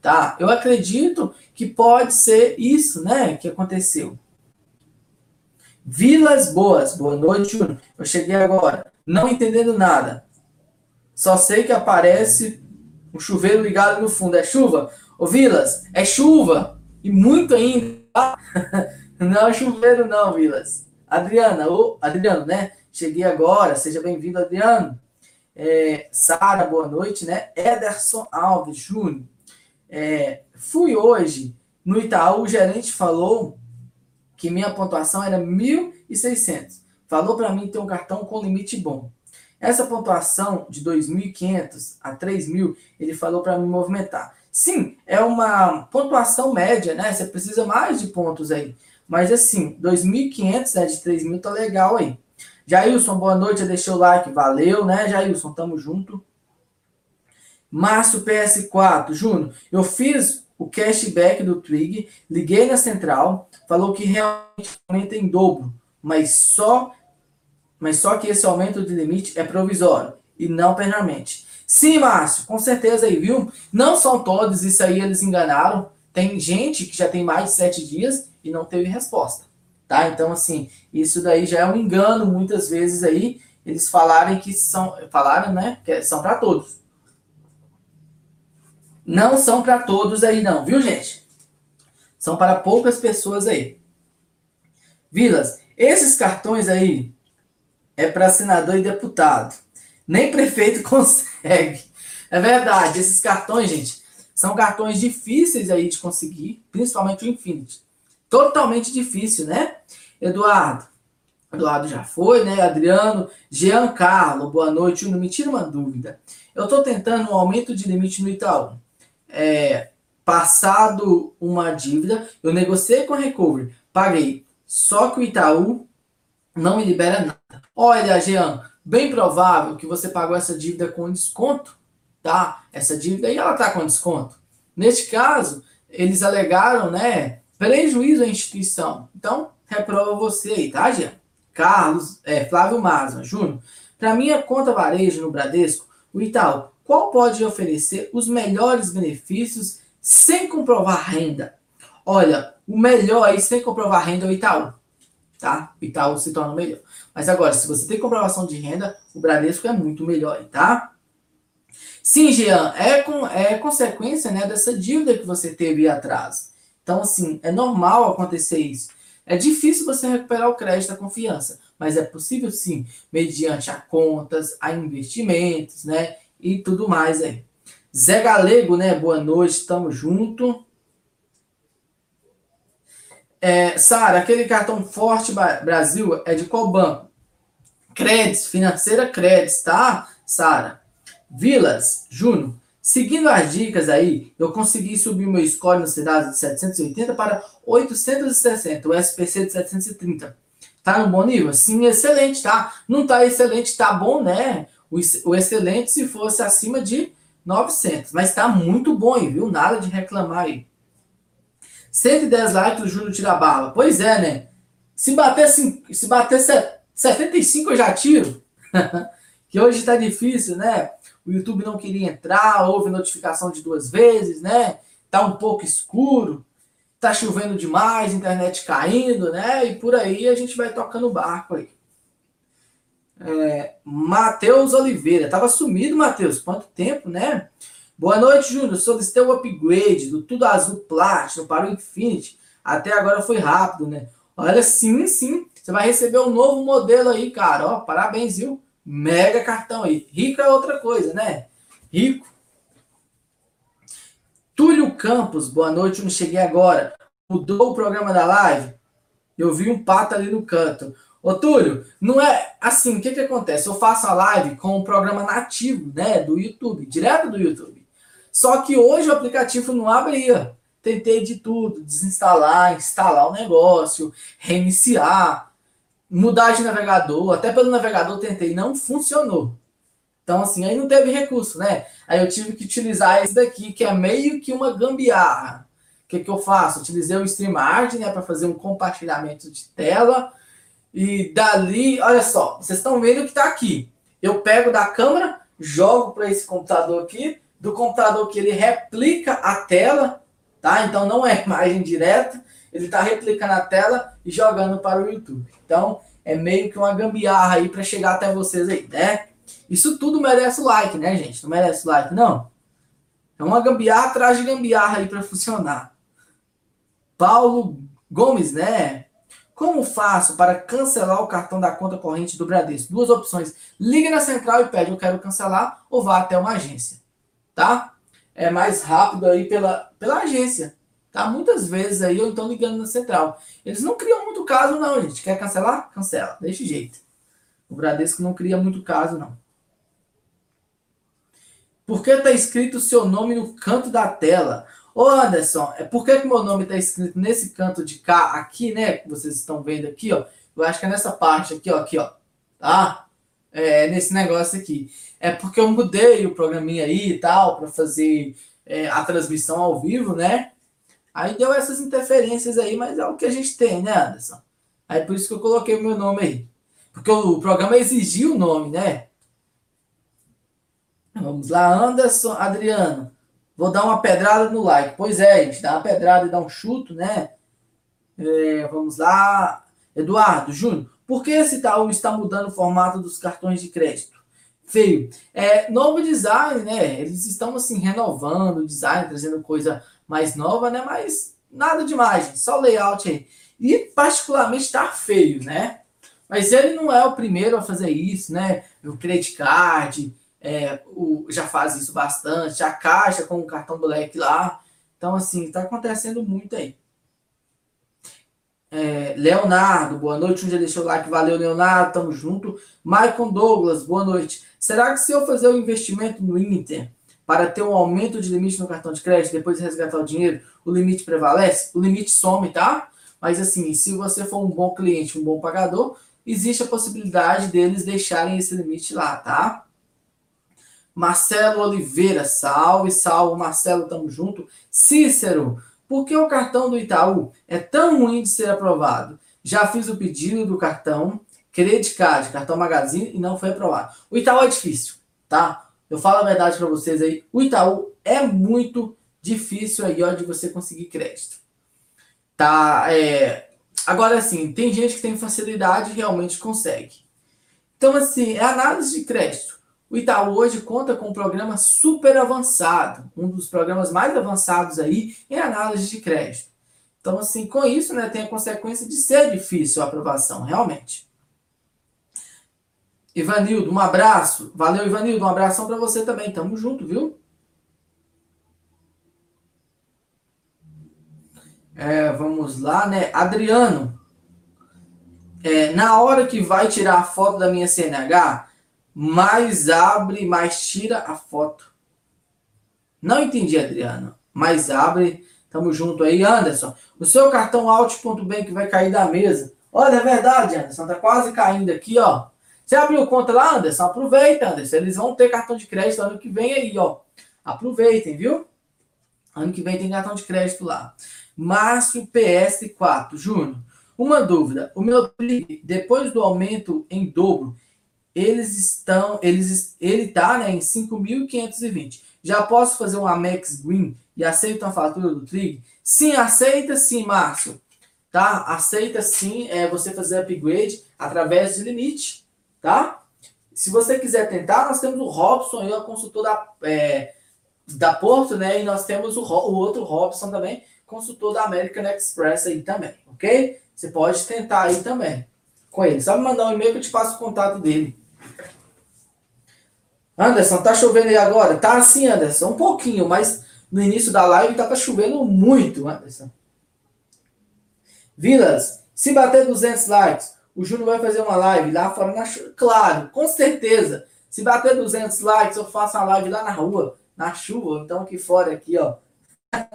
Tá? Eu acredito que pode ser isso, né, que aconteceu. Vilas Boas, boa noite, Júnior. Eu cheguei agora, não entendendo nada. Só sei que aparece um chuveiro ligado no fundo. É chuva? Ô, Vilas, é chuva! E muito ainda. Tá? Não é chuveiro, não, Vilas. Adriana, ô, Adriano, né? Cheguei agora, seja bem-vindo, Adriano. É, Sara, boa noite, né? Ederson Alves Júnior. É, fui hoje no Itaú, o gerente falou que minha pontuação era 1.600. Falou para mim ter um cartão com limite bom. Essa pontuação de 2.500 a 3.000, ele falou para me movimentar. Sim, é uma pontuação média, né? Você precisa mais de pontos aí. Mas assim, 2.500 né, de 3.000 tá legal aí. Jailson, boa noite, já deixou o like, valeu, né, Jailson, tamo junto. Márcio PS4, Júnior, eu fiz o cashback do Twig, liguei na central, falou que realmente aumenta em dobro, mas só, mas só que esse aumento de limite é provisório e não permanente. Sim, Márcio, com certeza aí, viu? Não são todos, isso aí eles enganaram. Tem gente que já tem mais de sete dias e não teve resposta, tá? Então, assim, isso daí já é um engano, muitas vezes aí, eles falarem que são, falaram, né, que são para todos. Não são para todos aí não, viu, gente? São para poucas pessoas aí. Vilas, esses cartões aí é para senador e deputado. Nem prefeito consegue. É verdade, esses cartões, gente, são cartões difíceis aí de conseguir, principalmente o Infinity. Totalmente difícil, né? Eduardo. Eduardo já foi, né? Adriano, Giancarlo, boa noite. Não me tira uma dúvida. Eu estou tentando um aumento de limite no Itaú. É, passado uma dívida, eu negociei com a Recovery, paguei. Só que o Itaú não me libera nada. Olha, Jean, bem provável que você pagou essa dívida com desconto, tá? Essa dívida aí ela tá com desconto. Neste caso, eles alegaram, né, prejuízo à instituição. Então, reprova você aí, tá, Jean? Carlos, é, Flávio Maza, Júnior. Para minha conta varejo no Bradesco, o Itaú, qual pode oferecer os melhores benefícios sem comprovar renda? Olha, o melhor aí sem comprovar renda é o Itaú. Tá? O Itaú se torna melhor. Mas agora, se você tem comprovação de renda, o Bradesco é muito melhor, tá? Sim, Jean, é, com, é consequência né, dessa dívida que você teve atrás. Então, assim, é normal acontecer isso. É difícil você recuperar o crédito da confiança, mas é possível sim, mediante a contas, a investimentos, né? E tudo mais aí. Zé Galego, né? Boa noite, estamos junto. É, Sara, aquele cartão Forte Brasil é de qual banco? Créditos, financeira Créditos, tá, Sara? Vilas, Júnior. Seguindo as dicas aí, eu consegui subir meu score no Cidade de 780 para 860, o SPC de 730. Tá no bom nível? Sim, excelente, tá? Não tá excelente, tá bom, né? O, o excelente se fosse acima de 900, mas tá muito bom aí, viu? Nada de reclamar aí. 110 likes do Júlio Tirabala. Pois é, né? Se bater, se bater 75 eu já tiro. que hoje tá difícil, né? O YouTube não queria entrar, houve notificação de duas vezes, né? Tá um pouco escuro, tá chovendo demais, internet caindo, né? E por aí a gente vai tocando o barco aí. É, Matheus Oliveira, tava sumido, Matheus, quanto tempo, né? Boa noite, Júnior. Solicitei o upgrade do Tudo Azul Platinum para o Infinity. Até agora foi rápido, né? Olha, sim, sim. Você vai receber um novo modelo aí, cara. Ó, parabéns, viu? Mega cartão aí. Rico é outra coisa, né? Rico. Túlio Campos, boa noite, não cheguei agora. Mudou o programa da live? Eu vi um pato ali no canto. Ô, Túlio, não é assim, o que que acontece? Eu faço a live com o programa nativo, né, do YouTube, direto do YouTube. Só que hoje o aplicativo não abria. Tentei de tudo, desinstalar, instalar o negócio, reiniciar mudar de navegador, até pelo navegador tentei, não funcionou. Então, assim, aí não teve recurso, né? Aí eu tive que utilizar esse daqui, que é meio que uma gambiarra. O que, que eu faço? Utilizei o StreamYard, né, para fazer um compartilhamento de tela. E dali, olha só, vocês estão vendo que está aqui. Eu pego da câmera, jogo para esse computador aqui, do computador que ele replica a tela, tá? Então não é imagem direta, ele está replicando a tela e jogando para o YouTube. Então é meio que uma gambiarra aí para chegar até vocês aí, né? Isso tudo merece like, né, gente? Não merece like, não? É uma gambiarra atrás de gambiarra aí para funcionar. Paulo Gomes, né? Como faço para cancelar o cartão da conta corrente do Bradesco? Duas opções. Liga na central e pede eu quero cancelar ou vá até uma agência, tá? É mais rápido aí pela, pela agência, tá? Muitas vezes aí eu estou ligando na central. Eles não criam muito caso não, gente. Quer cancelar? Cancela. Deixa jeito. O Bradesco não cria muito caso não. Por que está escrito o seu nome no canto da tela? Ô Anderson, é por que, que meu nome está escrito nesse canto de cá, aqui, né? Que vocês estão vendo aqui, ó. Eu acho que é nessa parte aqui, ó, aqui, ó. Tá? É, nesse negócio aqui. É porque eu mudei o programinha aí e tal, para fazer é, a transmissão ao vivo, né? Aí deu essas interferências aí, mas é o que a gente tem, né, Anderson? Aí por isso que eu coloquei o meu nome aí. Porque o programa exigiu o nome, né? Vamos lá, Anderson, Adriano. Vou dar uma pedrada no like. Pois é, gente, dá uma pedrada e dá um chuto, né? É, vamos lá. Eduardo, Júnior, por que esse Itaú está mudando o formato dos cartões de crédito? Feio. É, novo design, né? Eles estão assim renovando o design, trazendo coisa mais nova, né? Mas nada demais, gente. Só layout aí. E particularmente está feio, né? Mas ele não é o primeiro a fazer isso, né? O credit card, é, o, já faz isso bastante, a Caixa com o cartão Black lá. Então, assim, está acontecendo muito aí. É, Leonardo, boa noite. Um dia deixou o like, valeu, Leonardo, tamo junto. Maicon Douglas, boa noite. Será que se eu fazer o um investimento no Inter para ter um aumento de limite no cartão de crédito, depois de resgatar o dinheiro, o limite prevalece? O limite some, tá? Mas assim, se você for um bom cliente, um bom pagador, existe a possibilidade deles deixarem esse limite lá, tá? Marcelo Oliveira, salve, salve, Marcelo, tamo junto. Cícero, por que o cartão do Itaú é tão ruim de ser aprovado? Já fiz o pedido do cartão, Credit Card, cartão Magazine, e não foi aprovado. O Itaú é difícil, tá? Eu falo a verdade para vocês aí, o Itaú é muito difícil aí, ó, de você conseguir crédito. Tá, é... Agora, assim, tem gente que tem facilidade e realmente consegue. Então, assim, é análise de crédito. O Itaú hoje conta com um programa super avançado, um dos programas mais avançados aí em análise de crédito. Então, assim, com isso, né, tem a consequência de ser difícil a aprovação, realmente. Ivanildo, um abraço. Valeu, Ivanildo, um abração para você também. Tamo junto, viu? É, vamos lá, né? Adriano, é, na hora que vai tirar a foto da minha CNH, mais abre, mais tira a foto. Não entendi, Adriano. Mais abre, tamo junto aí, Anderson. O seu cartão Alt.bank vai cair da mesa. Olha, é verdade, Anderson, tá quase caindo aqui, ó. Você abriu conta lá, Anderson? Aproveita, Anderson. Eles vão ter cartão de crédito ano que vem aí, ó. Aproveitem, viu? Ano que vem tem cartão de crédito lá. Márcio PS4. Júnior, uma dúvida. O meu depois do aumento em dobro, eles estão, eles, ele está né, em 5.520. Já posso fazer um Amex Green e aceito a fatura do Trig? Sim, aceita sim, Márcio. Tá? Aceita sim é, você fazer upgrade através de limite, tá? Se você quiser tentar, nós temos o Robson o consultor da, é, da Porto, né? E nós temos o, o outro Robson também, consultor da American Express aí também, ok? Você pode tentar aí também com ele. Só me mandar um e-mail que eu te passo o contato dele. Anderson, tá chovendo aí agora? Tá assim, Anderson, um pouquinho, mas no início da live tava chovendo muito, Anderson. Vilas, se bater 200 likes, o Júnior vai fazer uma live lá fora na chuva. Claro, com certeza. Se bater 200 likes, eu faço uma live lá na rua, na chuva, então aqui fora, aqui, ó.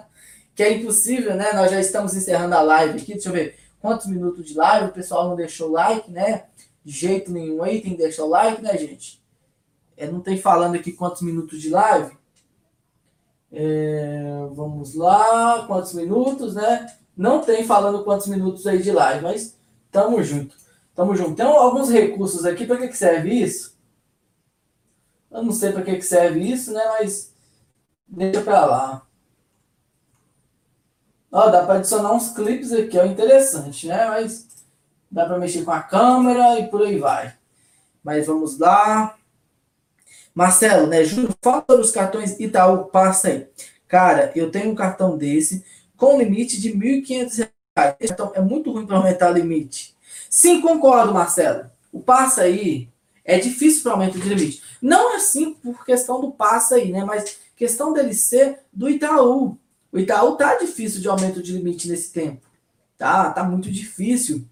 que é impossível, né? Nós já estamos encerrando a live aqui. Deixa eu ver. quantos minutos de live, o pessoal não deixou like, né? De jeito nenhum aí, tem que deixar o like, né, gente? É, não tem falando aqui quantos minutos de live. É, vamos lá, quantos minutos, né? Não tem falando quantos minutos aí de live, mas tamo junto. Tamo junto. Tem alguns recursos aqui, para que, que serve isso? Eu não sei para que, que serve isso, né? Mas deixa para lá. Ó, dá para adicionar uns clipes aqui, ó, interessante, né? Mas dá para mexer com a câmera e por aí vai. Mas vamos lá. Marcelo, né? Júlio, fala os cartões Itaú, passa aí. Cara, eu tenho um cartão desse com limite de R$ 1.500. Esse cartão é muito ruim para aumentar o limite. Sim, concordo, Marcelo. O passa aí é difícil para aumento de limite. Não assim por questão do passa aí, né? Mas questão dele ser do Itaú. O Itaú tá difícil de aumento de limite nesse tempo. Tá, tá muito difícil.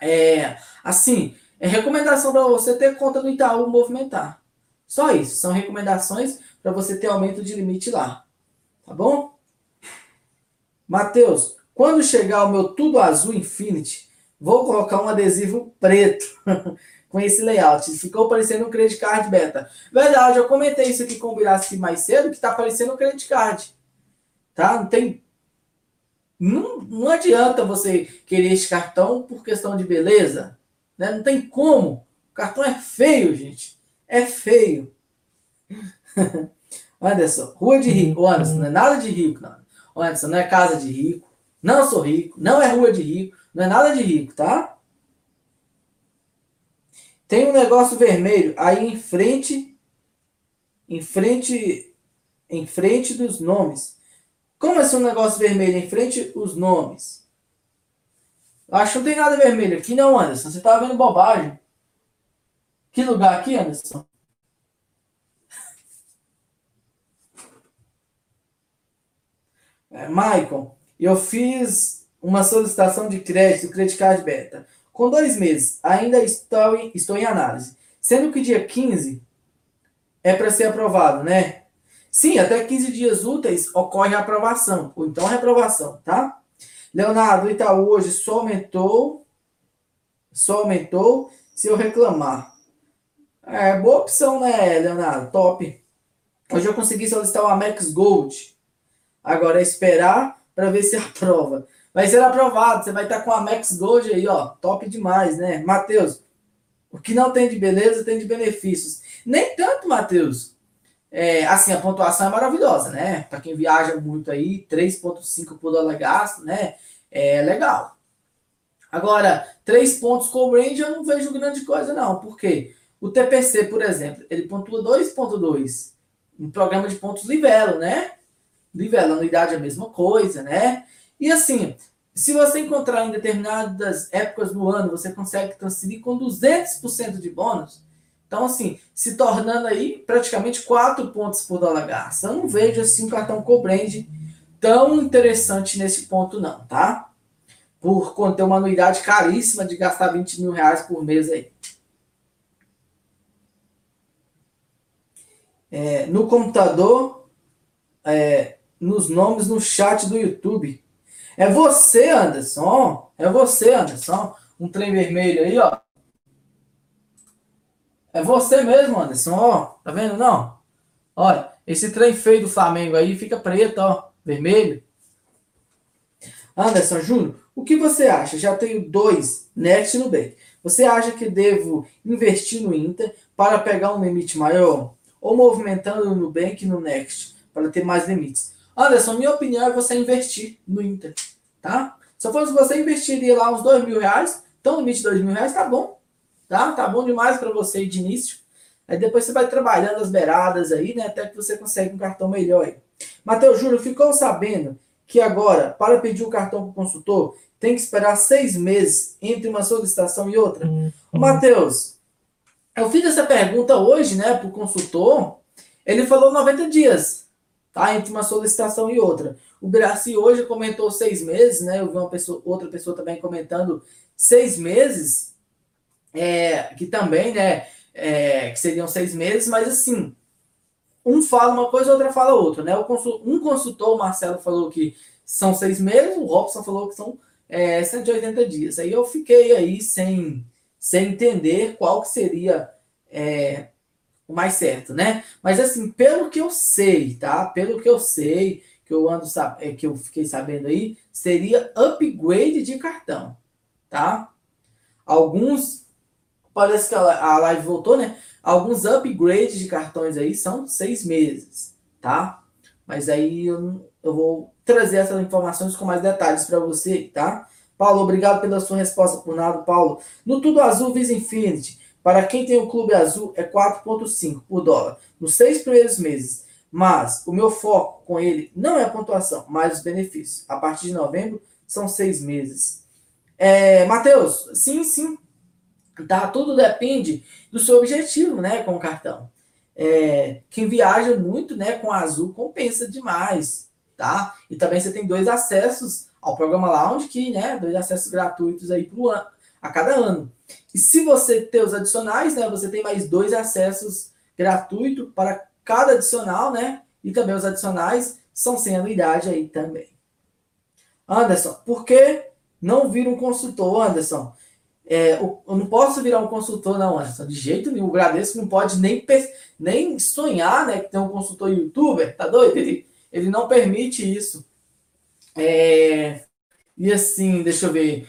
É, assim, é recomendação para você ter conta no Itaú movimentar. Só isso, são recomendações para você ter aumento de limite lá. Tá bom? Matheus, quando chegar o meu tudo azul Infinity, vou colocar um adesivo preto com esse layout. Ficou parecendo um credit card beta. Verdade, eu comentei isso aqui com o Birassi mais cedo, que tá parecendo um credit card. Tá? Não tem. Não, não adianta você querer esse cartão por questão de beleza. Né? Não tem como. O cartão é feio, gente. É feio. Anderson, rua de rico. Anderson, não é nada de rico, não. Anderson, não é casa de rico. Não sou rico. Não é rua de rico. Não é nada de rico, tá? Tem um negócio vermelho aí em frente. Em frente. Em frente dos nomes. Como assim um negócio vermelho em frente os nomes? Acho que não tem nada vermelho aqui, não, Anderson. Você tá vendo bobagem. Que lugar aqui, Anderson? É, Michael, eu fiz uma solicitação de crédito, Credit Card Beta. Com dois meses, ainda estou em, estou em análise. Sendo que dia 15 é para ser aprovado, né? Sim, até 15 dias úteis ocorre a aprovação, ou então reprovação, tá? Leonardo, o Itaú hoje só aumentou, só aumentou se eu reclamar. É, boa opção, né, Leonardo? Top. Hoje eu consegui solicitar o Amex Gold. Agora é esperar para ver se aprova. Vai ser aprovado, você vai estar com o Amex Gold aí, ó. Top demais, né? Matheus, o que não tem de beleza tem de benefícios. Nem tanto, Matheus. É, assim, a pontuação é maravilhosa, né? Para quem viaja muito aí, 3,5 por dólar gasto, né? É legal. Agora, 3 pontos com o range eu não vejo grande coisa, não. Por quê? O TPC, por exemplo, ele pontua 2,2. Um programa de pontos Livelo, né? Livelo, anuidade é a mesma coisa, né? E assim, se você encontrar em determinadas épocas do ano, você consegue transferir com 200% de bônus, então, assim, se tornando aí praticamente 4 pontos por dólar gasto. Eu não vejo assim um cartão Cobrand tão interessante nesse ponto, não, tá? Por conter uma anuidade caríssima de gastar 20 mil reais por mês aí. É, no computador, é, nos nomes no chat do YouTube. É você, Anderson. É você, Anderson. Um trem vermelho aí, ó. É você mesmo, Anderson. Ó, tá vendo não? Olha, esse trem feio do Flamengo aí fica preto, ó, vermelho. Anderson Júnior, o que você acha? Já tenho dois Next no Nubank. Você acha que devo investir no Inter para pegar um limite maior? Ou movimentando no Nubank no Next para ter mais limites? Anderson, minha opinião é você investir no Inter, tá? Se eu fosse você, investiria lá uns dois mil reais. Então, limite de dois mil reais, tá bom. Tá? Tá bom demais para você de início. Aí depois você vai trabalhando as beiradas aí, né? Até que você consegue um cartão melhor aí. Matheus Júnior, ficou sabendo que agora, para pedir o um cartão para o consultor, tem que esperar seis meses entre uma solicitação e outra? Uhum. Matheus, eu fiz essa pergunta hoje, né, para o consultor. Ele falou 90 dias, tá? Entre uma solicitação e outra. O Braci hoje comentou seis meses, né? Eu vi uma pessoa, outra pessoa também comentando seis meses é, que também, né, é, que seriam seis meses, mas assim, um fala uma coisa, outra fala outra, né? Um consultor, o Marcelo, falou que são seis meses, o Robson falou que são é, 180 dias. Aí eu fiquei aí sem, sem entender qual que seria é, o mais certo, né? Mas assim, pelo que eu sei, tá? Pelo que eu sei, que eu ando é, que eu fiquei sabendo aí, seria upgrade de cartão, tá? Alguns parece que a live voltou, né? Alguns upgrades de cartões aí são seis meses, tá? Mas aí eu, eu vou trazer essas informações com mais detalhes para você, tá? Paulo, obrigado pela sua resposta por nada, Paulo. No Tudo Azul Visa Infinity, para quem tem o Clube Azul, é 4,5 por dólar nos seis primeiros meses. Mas o meu foco com ele não é a pontuação, mas os benefícios. A partir de novembro, são seis meses. É, Matheus, sim, sim. Tá, tudo depende do seu objetivo, né, com o cartão. É, quem viaja muito, né, com azul compensa demais, tá? E também você tem dois acessos ao programa Lounge, que, né, dois acessos gratuitos aí pro ano, a cada ano. E se você ter os adicionais, né, você tem mais dois acessos gratuitos para cada adicional, né? E também os adicionais são sem anuidade aí também. Anderson, por que não vira um consultor, Anderson? É, eu não posso virar um consultor, não, Anderson, de jeito nenhum. O Bradesco não pode nem, nem sonhar, né, que tem um consultor youtuber, tá doido? Ele, ele não permite isso. É, e assim, deixa eu ver.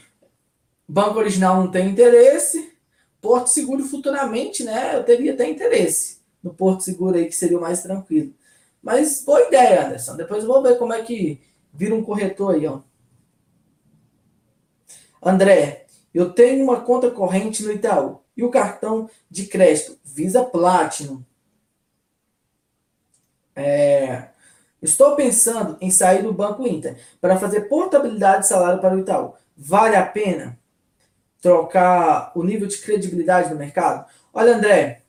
Banco Original não tem interesse. Porto Seguro futuramente, né? Eu teria até interesse no Porto Seguro aí, que seria o mais tranquilo. Mas boa ideia, Anderson. Depois eu vou ver como é que vira um corretor aí, ó. André, eu tenho uma conta corrente no Itaú e o cartão de crédito Visa Platinum. É, estou pensando em sair do Banco Inter para fazer portabilidade de salário para o Itaú. Vale a pena? Trocar o nível de credibilidade do mercado? Olha, André,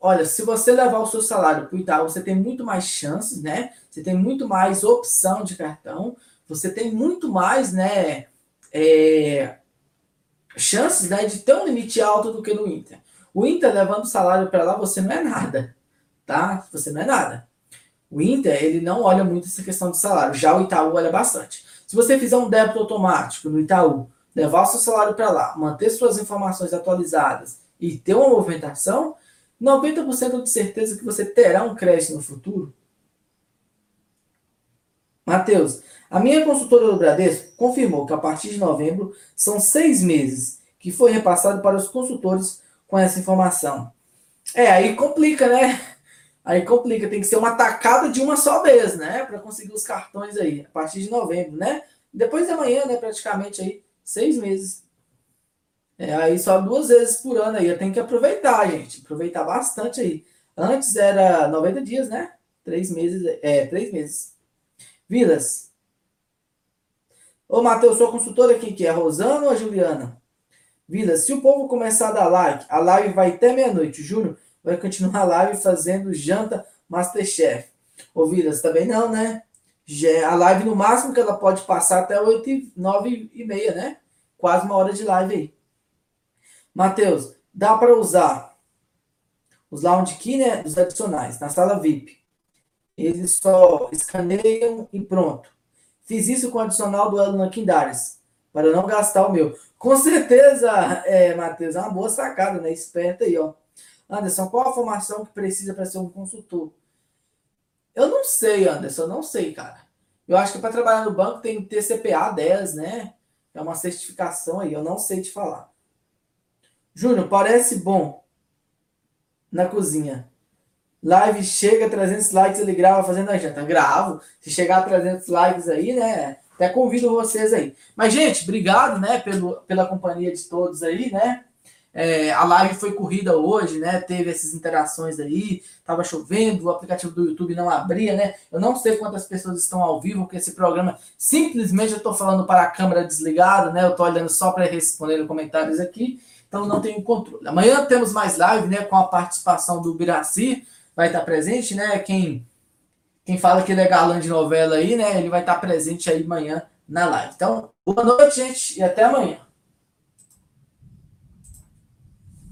olha, se você levar o seu salário para o Itaú, você tem muito mais chances, né? Você tem muito mais opção de cartão, você tem muito mais, né? É, chances né, de ter um limite alto do que no Inter. O Inter levando o salário para lá, você não é nada, tá? Você não é nada. O Inter, ele não olha muito essa questão de salário, já o Itaú olha bastante. Se você fizer um débito automático no Itaú, levar seu salário para lá, manter suas informações atualizadas e ter uma movimentação, 90% de certeza que você terá um crédito no futuro. Matheus, a minha consultora do Bradesco confirmou que a partir de novembro são seis meses que foi repassado para os consultores com essa informação. É, aí complica, né? Aí complica, tem que ser uma tacada de uma só vez, né? Para conseguir os cartões aí, a partir de novembro, né? Depois de amanhã, né? Praticamente aí Seis meses. É, aí só duas vezes por ano aí. Eu tenho que aproveitar, gente. Aproveitar bastante aí. Antes era 90 dias, né? Três meses. É, três meses. Vilas. Ô, Matheus, sua consultora quem que é? A Rosana ou a Juliana? Vilas, se o povo começar a dar like, a live vai até meia-noite. Júnior vai continuar a live fazendo janta Masterchef. Ô, Vilas, também não, né? A live, no máximo, que ela pode passar até 8 e 9 e meia, né? Quase uma hora de live aí. Matheus, dá para usar os lounge key, né? Dos adicionais, na sala VIP. Eles só escaneiam e pronto. Fiz isso com o adicional do Elon Kindares, para não gastar o meu. Com certeza, é, Matheus, é uma boa sacada, né? Esperta aí, ó. Anderson, qual a formação que precisa para ser um consultor? Eu não sei, Anderson, eu não sei, cara. Eu acho que para trabalhar no banco tem que ter CPA 10, né? É uma certificação aí, eu não sei te falar. Júnior, parece bom na cozinha. Live chega a 300 likes, ele grava fazendo a janta. Gravo. Se chegar a 300 likes aí, né? Até convido vocês aí. Mas, gente, obrigado, né, pelo, pela companhia de todos aí, né? É, a live foi corrida hoje, né? Teve essas interações aí, tava chovendo, o aplicativo do YouTube não abria, né? Eu não sei quantas pessoas estão ao vivo, porque esse programa simplesmente eu estou falando para a câmera desligada, né? Eu estou olhando só para responder comentários aqui, então não tenho controle. Amanhã temos mais live, né? Com a participação do Biraci, vai estar presente, né? Quem, quem fala que ele é galã de novela aí, né? Ele vai estar presente aí amanhã na live. Então, boa noite, gente, e até amanhã.